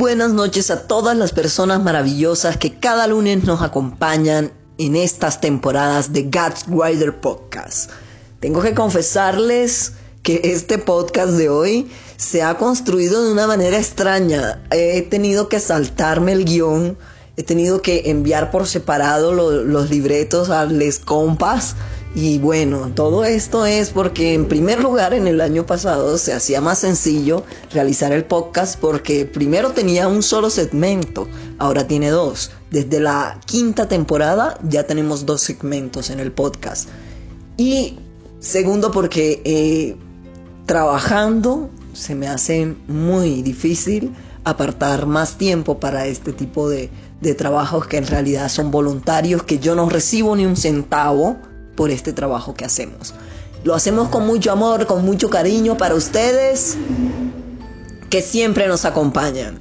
Buenas noches a todas las personas maravillosas que cada lunes nos acompañan en estas temporadas de God's Rider Podcast. Tengo que confesarles que este podcast de hoy se ha construido de una manera extraña. He tenido que saltarme el guion, he tenido que enviar por separado los libretos a les compas y bueno, todo esto es porque en primer lugar en el año pasado se hacía más sencillo realizar el podcast porque primero tenía un solo segmento, ahora tiene dos. Desde la quinta temporada ya tenemos dos segmentos en el podcast. Y segundo porque eh, trabajando se me hace muy difícil apartar más tiempo para este tipo de, de trabajos que en realidad son voluntarios, que yo no recibo ni un centavo por este trabajo que hacemos. Lo hacemos con mucho amor, con mucho cariño para ustedes que siempre nos acompañan.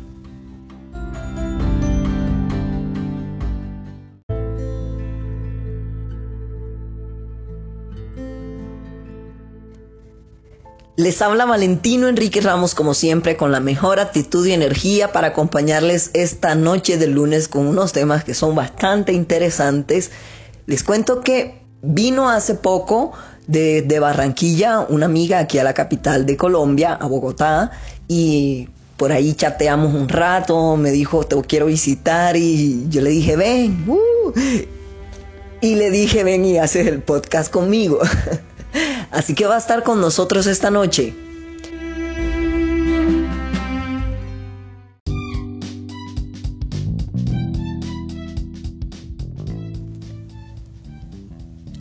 Les habla Valentino Enrique Ramos como siempre con la mejor actitud y energía para acompañarles esta noche de lunes con unos temas que son bastante interesantes. Les cuento que Vino hace poco de, Barranquilla una amiga aquí a la capital de Colombia, a Bogotá, y por ahí chateamos un rato, me dijo, te quiero visitar, y yo le dije, ven, uh". y le dije, ven y haces el podcast conmigo. Así que va a estar con nosotros esta noche.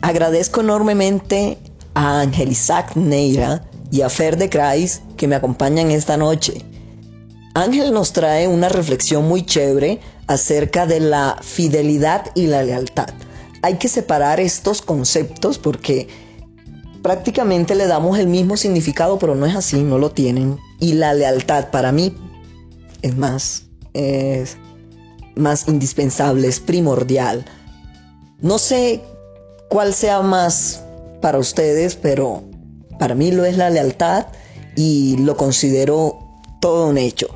Agradezco enormemente a Ángel Isaac Neira y a Fer de Kreis que me acompañan esta noche. Ángel nos trae una reflexión muy chévere acerca de la fidelidad y la lealtad. Hay que separar estos conceptos porque prácticamente le damos el mismo significado, pero no es así, no lo tienen. Y la lealtad para mí es más, es más indispensable, es primordial. No sé cuál sea más para ustedes, pero para mí lo es la lealtad y lo considero todo un hecho.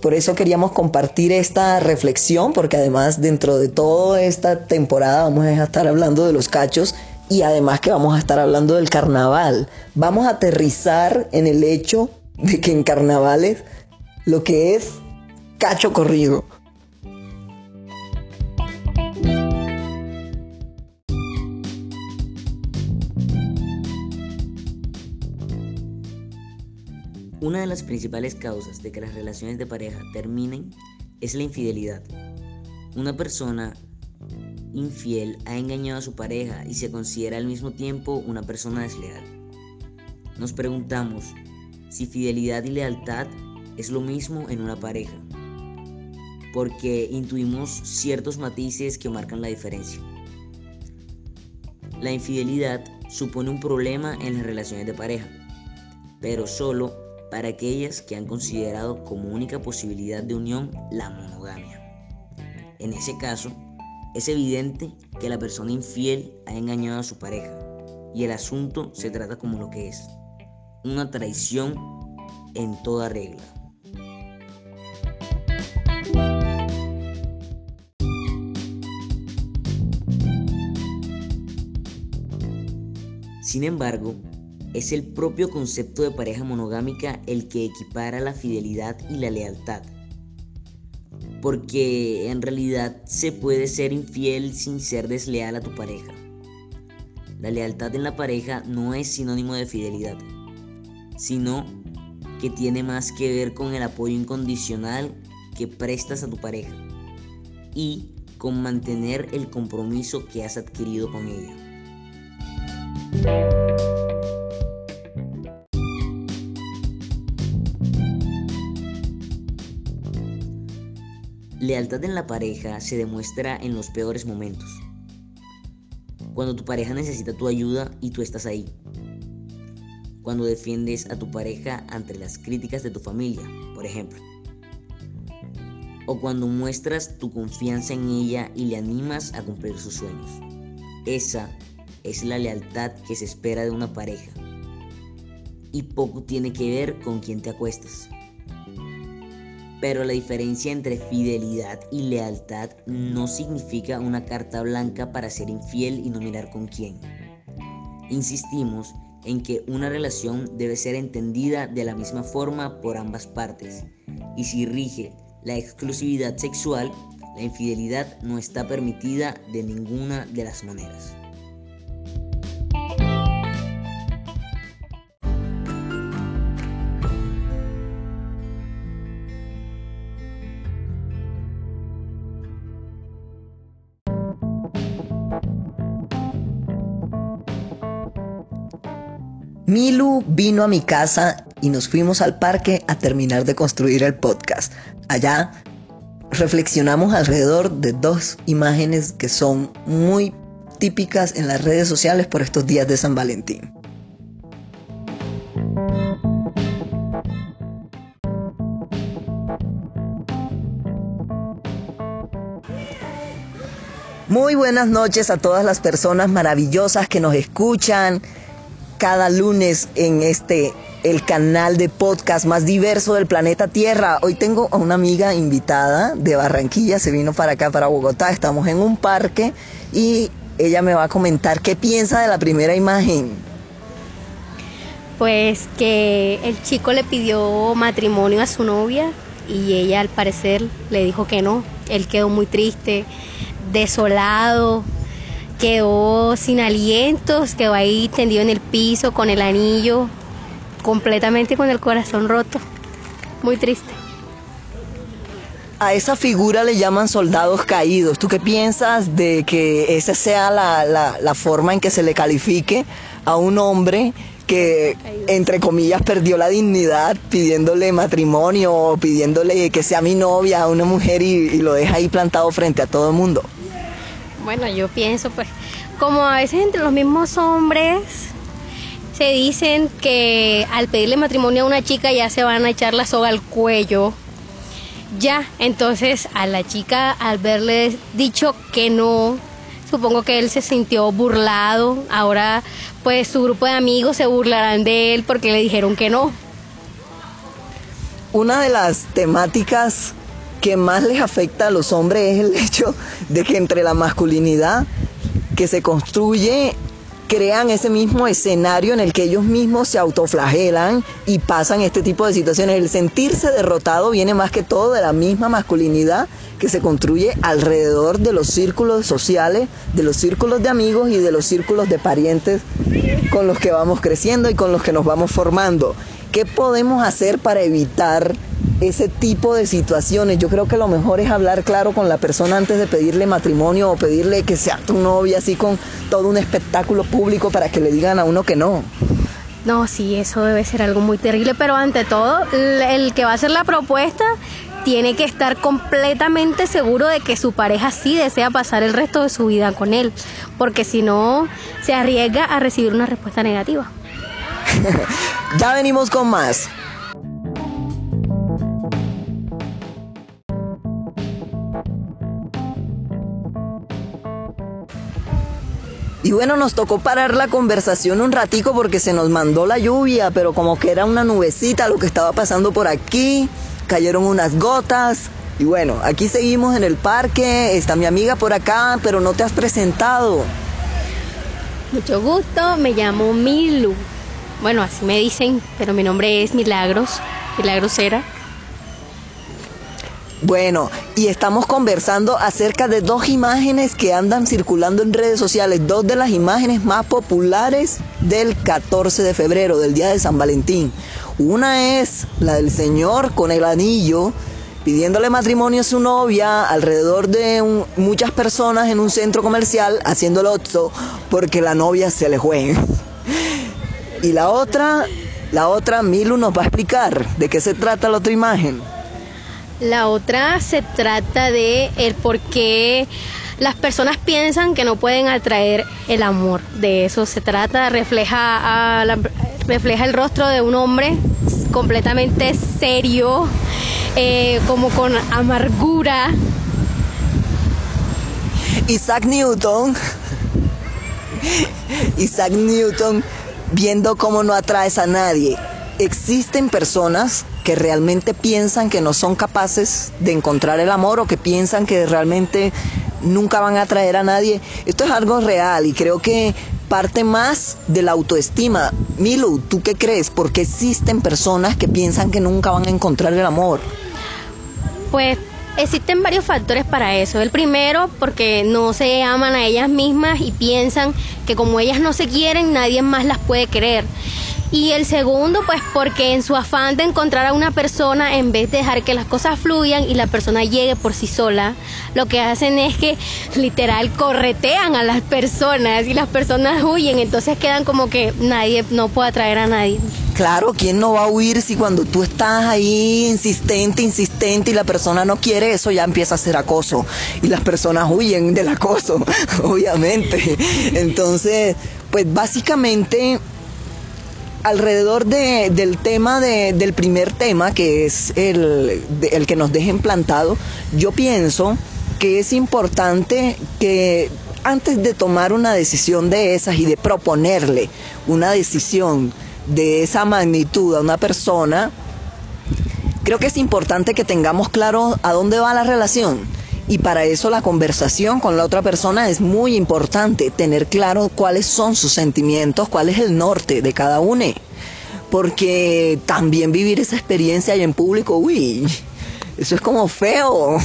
Por eso queríamos compartir esta reflexión, porque además dentro de toda esta temporada vamos a estar hablando de los cachos y además que vamos a estar hablando del carnaval. Vamos a aterrizar en el hecho de que en carnavales lo que es cacho corrido Una de las principales causas de que las relaciones de pareja terminen es la infidelidad. Una persona infiel ha engañado a su pareja y se considera al mismo tiempo una persona desleal. Nos preguntamos si fidelidad y lealtad es lo mismo en una pareja, porque intuimos ciertos matices que marcan la diferencia. La infidelidad supone un problema en las relaciones de pareja, pero solo para aquellas que han considerado como única posibilidad de unión la monogamia. En ese caso, es evidente que la persona infiel ha engañado a su pareja y el asunto se trata como lo que es, una traición en toda regla. Sin embargo, es el propio concepto de pareja monogámica el que equipara la fidelidad y la lealtad. Porque en realidad se puede ser infiel sin ser desleal a tu pareja. La lealtad en la pareja no es sinónimo de fidelidad, sino que tiene más que ver con el apoyo incondicional que prestas a tu pareja y con mantener el compromiso que has adquirido con ella. Lealtad en la pareja se demuestra en los peores momentos. Cuando tu pareja necesita tu ayuda y tú estás ahí. Cuando defiendes a tu pareja ante las críticas de tu familia, por ejemplo. O cuando muestras tu confianza en ella y le animas a cumplir sus sueños. Esa es la lealtad que se espera de una pareja. Y poco tiene que ver con quién te acuestas. Pero la diferencia entre fidelidad y lealtad no significa una carta blanca para ser infiel y no mirar con quién. Insistimos en que una relación debe ser entendida de la misma forma por ambas partes, y si rige la exclusividad sexual, la infidelidad no está permitida de ninguna de las maneras. Milu vino a mi casa y nos fuimos al parque a terminar de construir el podcast. Allá reflexionamos alrededor de dos imágenes que son muy típicas en las redes sociales por estos días de San Valentín. Muy buenas noches a todas las personas maravillosas que nos escuchan, cada lunes en este el canal de podcast más diverso del planeta Tierra. Hoy tengo a una amiga invitada de Barranquilla, se vino para acá, para Bogotá. Estamos en un parque y ella me va a comentar qué piensa de la primera imagen. Pues que el chico le pidió matrimonio a su novia y ella al parecer le dijo que no. Él quedó muy triste, desolado, quedó sin alientos, quedó ahí tendido en el piso con el anillo, completamente con el corazón roto. Muy triste. A esa figura le llaman soldados caídos. ¿Tú qué piensas de que esa sea la, la forma en que se le califique a un hombre que, entre comillas, perdió la dignidad pidiéndole matrimonio o pidiéndole que sea mi novia a una mujer y, y lo deja ahí plantado frente a todo el mundo? Bueno, yo pienso pues, como a veces entre los mismos hombres se dicen que al pedirle matrimonio a una chica ya se van a echar la soga al cuello. Ya, entonces a la chica al verle dicho que no, supongo que él se sintió burlado. Ahora pues su grupo de amigos se burlarán de él porque le dijeron que no. Una de las temáticas que más les afecta a los hombres es el hecho de que entre la masculinidad que se construye crean ese mismo escenario en el que ellos mismos se autoflagelan y pasan este tipo de situaciones. El sentirse derrotado viene más que todo de la misma masculinidad que se construye alrededor de los círculos sociales, de los círculos de amigos y de los círculos de parientes con los que vamos creciendo y con los que nos vamos formando. ¿Qué podemos hacer para evitar ese tipo de situaciones. Yo creo que lo mejor es hablar claro con la persona antes de pedirle matrimonio o pedirle que sea tu novia, así con todo un espectáculo público para que le digan a uno que no. No, sí, eso debe ser algo muy terrible, pero ante todo, el que va a hacer la propuesta tiene que estar completamente seguro de que su pareja sí desea pasar el resto de su vida con él, porque si no, se arriesga a recibir una respuesta negativa. ya venimos con más. Y bueno, nos tocó parar la conversación un ratico porque se nos mandó la lluvia, pero como que era una nubecita lo que estaba pasando por aquí, cayeron unas gotas. Y bueno, aquí seguimos en el parque, está mi amiga por acá, pero no te has presentado. Mucho gusto, me llamo Milu. Bueno, así me dicen, pero mi nombre es Milagros, Milagros Cera. Bueno, y estamos conversando acerca de dos imágenes que andan circulando en redes sociales, dos de las imágenes más populares del 14 de febrero, del día de San Valentín. Una es la del señor con el anillo pidiéndole matrimonio a su novia alrededor de muchas personas en un centro comercial haciendo el otro porque la novia se le juegue. Y la otra, la otra, Milu nos va a explicar de qué se trata la otra imagen. La otra se trata de el por qué las personas piensan que no pueden atraer el amor. De eso se trata, refleja, refleja el rostro de un hombre completamente serio, eh, como con amargura. Isaac Newton, Isaac Newton, viendo cómo no atraes a nadie. Existen personas que realmente piensan que no son capaces de encontrar el amor o que piensan que realmente nunca van a atraer a nadie. Esto es algo real y creo que parte más de la autoestima. Milu, ¿tú qué crees? ¿Por qué existen personas que piensan que nunca van a encontrar el amor? Pues existen varios factores para eso. El primero, porque no se aman a ellas mismas y piensan que como ellas no se quieren, nadie más las puede querer. Y el segundo, pues porque en su afán de encontrar a una persona, en vez de dejar que las cosas fluyan y la persona llegue por sí sola, lo que hacen es que literal corretean a las personas y las personas huyen, entonces quedan como que nadie no puede atraer a nadie. Claro, ¿quién no va a huir si cuando tú estás ahí insistente, insistente y la persona no quiere eso ya empieza a ser acoso y las personas huyen del acoso, obviamente. Entonces, pues básicamente alrededor de, del tema de, del primer tema, que es el, el que nos dejen plantado, yo pienso que es importante que antes de tomar una decisión de esas y de proponerle una decisión de esa magnitud a una persona, creo que es importante que tengamos claro a dónde va la relación y para eso la conversación con la otra persona es muy importante, tener claro cuáles son sus sentimientos, cuál es el norte de cada uno. Porque también vivir esa experiencia ahí en público, uy, eso es como feo.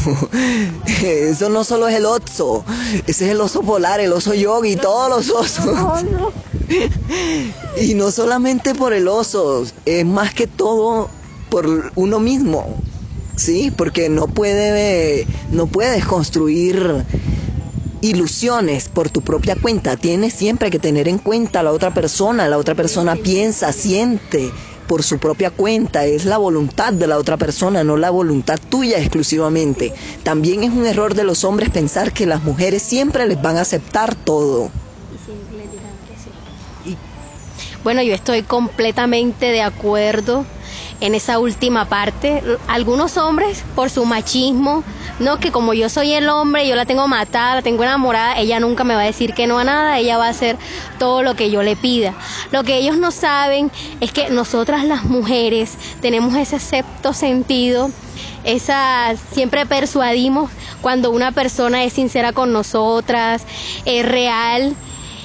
Eso no solo es el oso, ese es el oso polar, el oso yogi, todos los osos. Y no solamente por el oso, es más que todo por uno mismo. ¿Sí? Porque no, puede, no puedes construir ilusiones por tu propia cuenta. Tienes siempre que tener en cuenta a la otra persona. La otra persona piensa, siente por su propia cuenta. Es la voluntad de la otra persona, no la voluntad tuya exclusivamente. También es un error de los hombres pensar que las mujeres siempre les van a aceptar todo. Bueno, yo estoy completamente de acuerdo en esa última parte. Algunos hombres, por su machismo, no, que como yo soy el hombre, yo la tengo matada, la tengo enamorada, ella nunca me va a decir que no a nada, ella va a hacer todo lo que yo le pida. Lo que ellos no saben es que nosotras las mujeres tenemos ese sexto sentido, esa siempre persuadimos cuando una persona es sincera con nosotras, es real.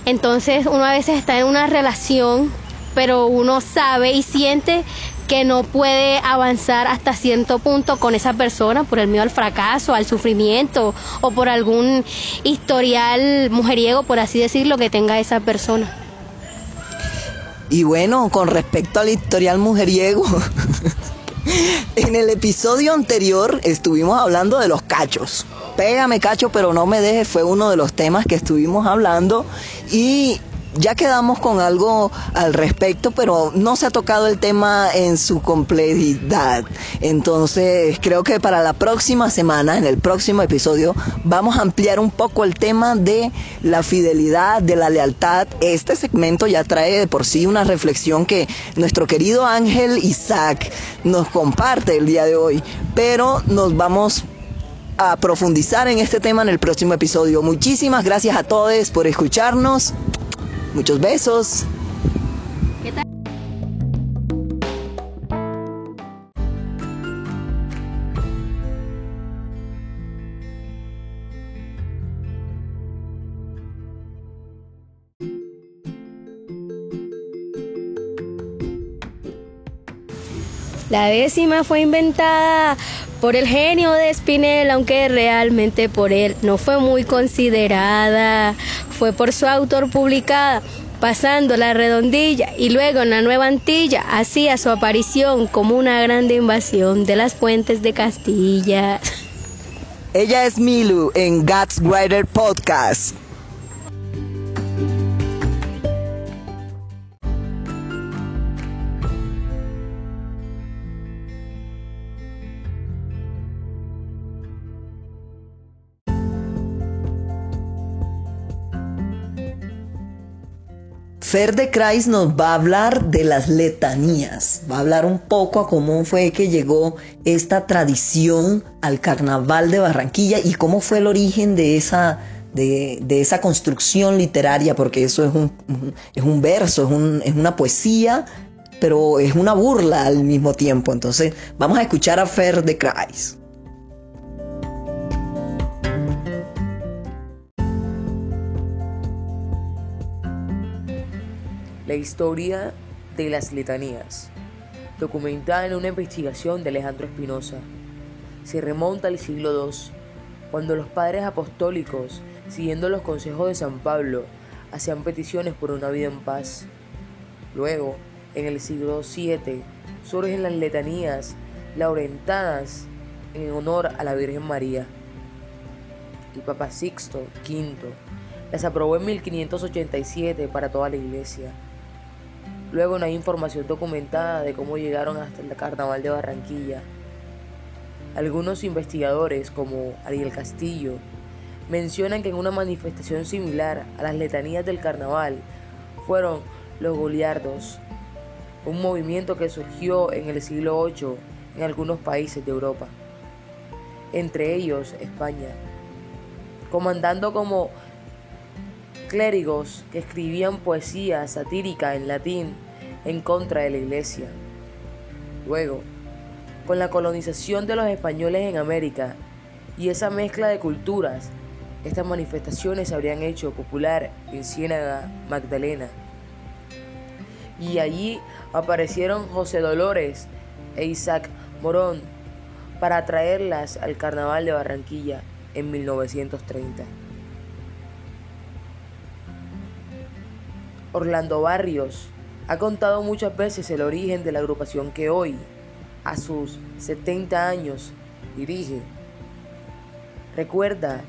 Entonces uno a veces está en una relación pero uno sabe y siente que no puede avanzar hasta cierto punto con esa persona por el miedo al fracaso, al sufrimiento o por algún historial mujeriego, por así decirlo, que tenga esa persona. Y bueno, con respecto al historial mujeriego, en el episodio anterior estuvimos hablando de los cachos. Pégame cacho, pero no me dejes fue uno de los temas que estuvimos hablando y ya quedamos con algo al respecto, pero no se ha tocado el tema en su completidad. Entonces, creo que para la próxima semana, en el próximo episodio, vamos a ampliar un poco el tema de la fidelidad, de la lealtad. Este segmento ya trae de por sí una reflexión que nuestro querido Ángel Isaac nos comparte el día de hoy, pero nos vamos a profundizar en este tema en el próximo episodio. Muchísimas gracias a todos por escucharnos. Muchos besos. La décima fue inventada por el genio de Spinel, aunque realmente por él no fue muy considerada, fue por su autor publicada, pasando la redondilla y luego en la Nueva Antilla hacía su aparición como una grande invasión de las fuentes de Castilla. Ella es Milu en God's Writer Podcast. Fer de nos va a hablar de las letanías, va a hablar un poco a cómo fue que llegó esta tradición al carnaval de Barranquilla y cómo fue el origen de esa, de, esa construcción literaria, porque eso es un, es un verso, es, un, es una poesía pero es una burla al mismo tiempo. Entonces, vamos a escuchar a Fer de Kreis. La historia de las letanías, documentada en una investigación de Alejandro Espinosa, se remonta al siglo II, cuando los padres apostólicos, siguiendo los consejos de San Pablo, hacían peticiones por una vida en paz. Luego, en el siglo VII, surgen las letanías laurentanas en honor a la Virgen María. El Papa Sixto V las aprobó en 1587 para toda la iglesia. Luego no hay información documentada de cómo llegaron hasta el carnaval de Barranquilla. Algunos investigadores, como Ariel Castillo, mencionan que en una manifestación similar a las letanías del carnaval fueron los goliardos, un movimiento que surgió en el siglo VIII en algunos países de Europa, entre ellos España, comandando como clérigos que escribían poesía satírica en latín en contra de la iglesia. Luego, con la colonización de los españoles en América y esa mezcla de culturas, estas manifestaciones se habrían hecho popular en Ciénaga, Magdalena. Y allí aparecieron José Dolores e Isaac Morón para traerlas al Carnaval de Barranquilla en 1930. Orlando Barrios ha contado muchas veces el origen de la agrupación que hoy, a sus 70 años, dirige. Recuerda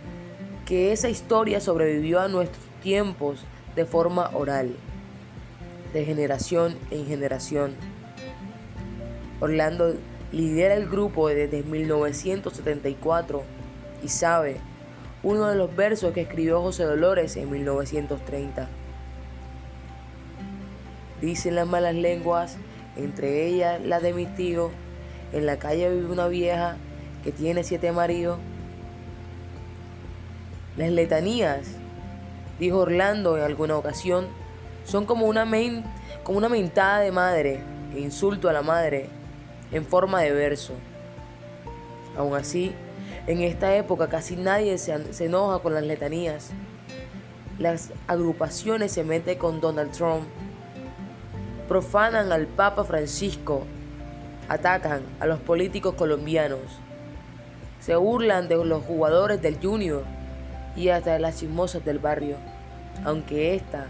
que esa historia sobrevivió a nuestros tiempos de forma oral, de generación en generación. Orlando lidera el grupo desde 1974 y sabe uno de los versos que escribió José Dolores en 1930. Dicen las malas lenguas, entre ellas la de mi tío, en la calle vive una vieja que tiene siete maridos. Las letanías, dijo Orlando en alguna ocasión, son como una, como una mentada de madre e insulto a la madre en forma de verso. Aún así, en esta época casi nadie se, se enoja con las letanías. Las agrupaciones se meten con Donald Trump profanan al Papa Francisco, atacan a los políticos colombianos, se burlan de los jugadores del Junior y hasta de las chismosas del barrio, aunque estas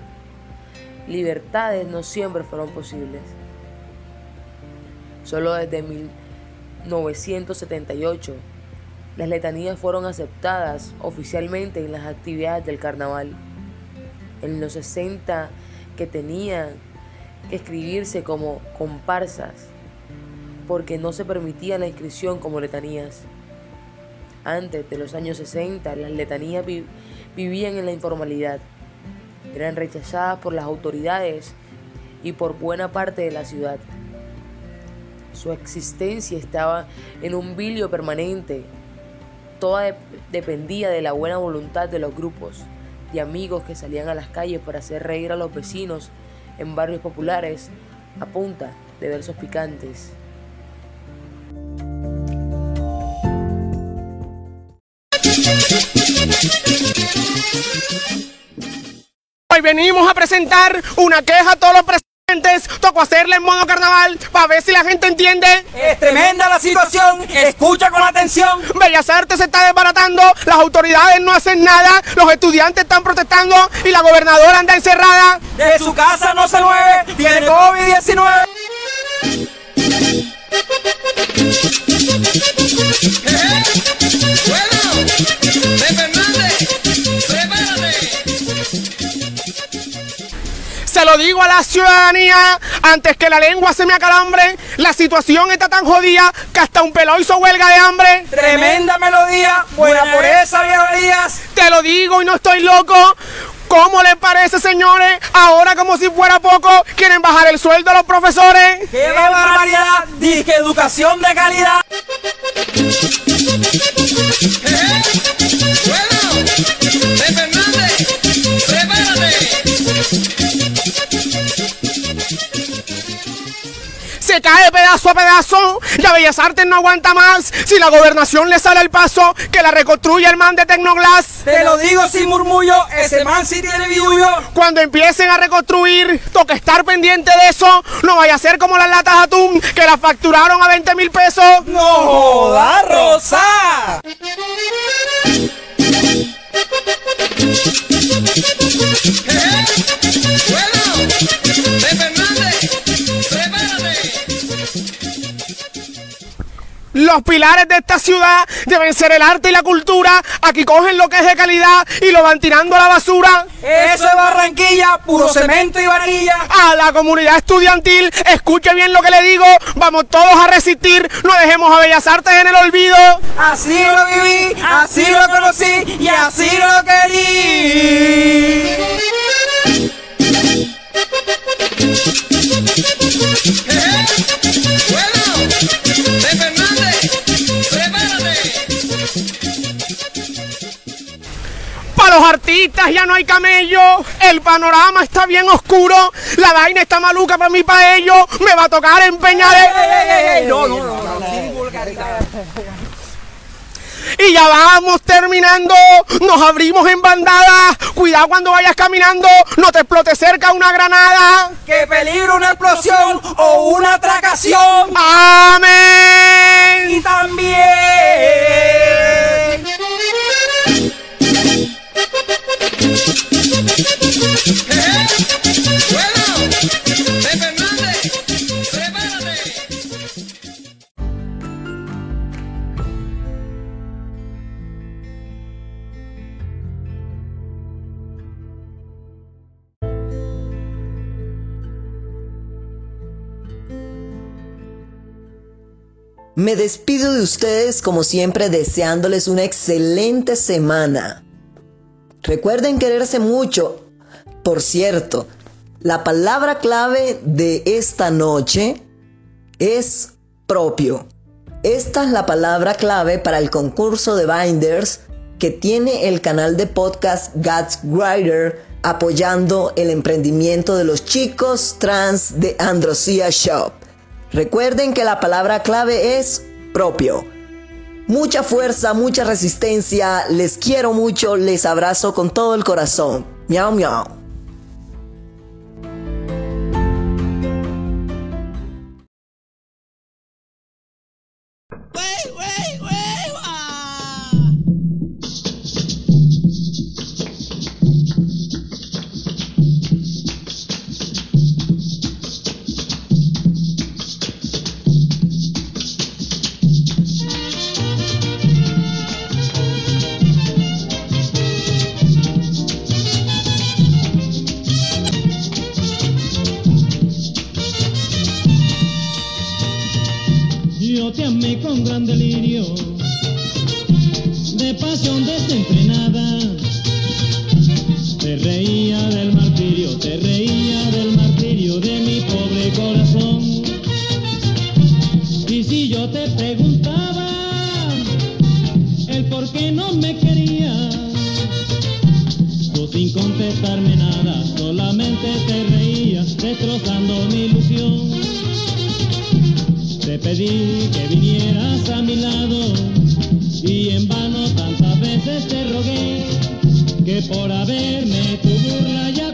libertades no siempre fueron posibles. Solo desde 1978 las letanías fueron aceptadas oficialmente en las actividades del carnaval. En los 60 que tenían escribirse como comparsas, porque no se permitía la inscripción como letanías. Antes de los años 60, las letanías vivían en la informalidad. Eran rechazadas por las autoridades y por buena parte de la ciudad. Su existencia estaba en un vilio permanente. Toda dependía de la buena voluntad de los grupos de amigos que salían a las calles para hacer reír a los vecinos en barrios populares a punta de versos picantes. Hoy venimos a presentar una queja a todos los presentes. Tocó hacerle en modo carnaval para ver si la gente entiende. Es tremenda la situación, escucha con atención. Bellas Artes se está desbaratando, las autoridades no hacen nada, los estudiantes están protestando y la gobernadora anda encerrada. De su casa no se mueve, tiene COVID-19. Se lo digo a la ciudadanía, antes que la lengua se me acalambre, la situación está tan jodida que hasta un pelo hizo huelga de hambre. Tremenda melodía, buena por esa vieja Te lo digo y no estoy loco. ¿Cómo les parece, señores? Ahora como si fuera poco, quieren bajar el sueldo a los profesores. ¡Qué barbaridad! Dice educación de calidad. se pedazo a pedazo. Ya Bellas Artes no aguanta más. Si la gobernación le sale el paso, que la reconstruya el man de Tecnoglass. Te lo digo sin murmullo, ese man sí tiene billuyo. Cuando empiecen a reconstruir, toca estar pendiente de eso. No vaya a ser como las latas de atún, que las facturaron a 20 mil pesos. ¡No joda, Rosa! Los pilares de esta ciudad deben ser el arte y la cultura. Aquí cogen lo que es de calidad y lo van tirando a la basura. Eso es Barranquilla, puro cemento y varilla. A la comunidad estudiantil, escuche bien lo que le digo. Vamos todos a resistir. No dejemos a Bellas Artes en el olvido. Así lo viví, así lo conocí y así lo querí. Para los artistas ya no hay camello. El panorama está bien oscuro. La vaina está maluca para mí, para ellos. Me va a tocar empeñar. el- No, no, no, no, sin vulgaridad. Y ya vamos terminando. Nos abrimos en bandada. Cuidado cuando vayas caminando. No te explote cerca una granada. Que peligro una explosión o una atracación. Amén. Me despido de ustedes como siempre deseándoles una excelente semana. Recuerden quererse mucho. Por cierto, la palabra clave de esta noche es propio. Esta es la palabra clave para el concurso de Binders que tiene el canal de podcast God's Writer apoyando el emprendimiento de los chicos trans de Androsia Shop. Recuerden que la palabra clave es propio. Mucha fuerza, mucha resistencia, les quiero mucho, les abrazo con todo el corazón. Miau, miau. Yo te amé con gran delirio, de pasión desenfrenada. Te reía del martirio, te reía del martirio de mi pobre corazón. Y si yo te preguntaba el por qué no me querías, tú sin contestarme nada, solamente te reías, destrozando mi ilusión. Pedí que vinieras a mi lado. Y en vano tantas veces te rogué que por haberme tu burla ya